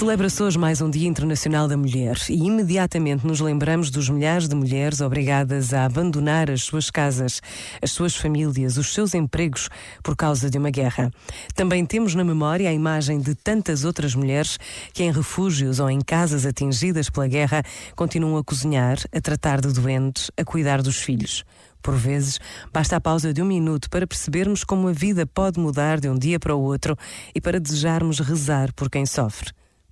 Celebra-se hoje mais um Dia Internacional da Mulher e imediatamente nos lembramos dos milhares de mulheres obrigadas a abandonar as suas casas, as suas famílias, os seus empregos por causa de uma guerra. Também temos na memória a imagem de tantas outras mulheres que em refúgios ou em casas atingidas pela guerra continuam a cozinhar, a tratar de doentes, a cuidar dos filhos. Por vezes, basta a pausa de um minuto para percebermos como a vida pode mudar de um dia para o outro e para desejarmos rezar por quem sofre.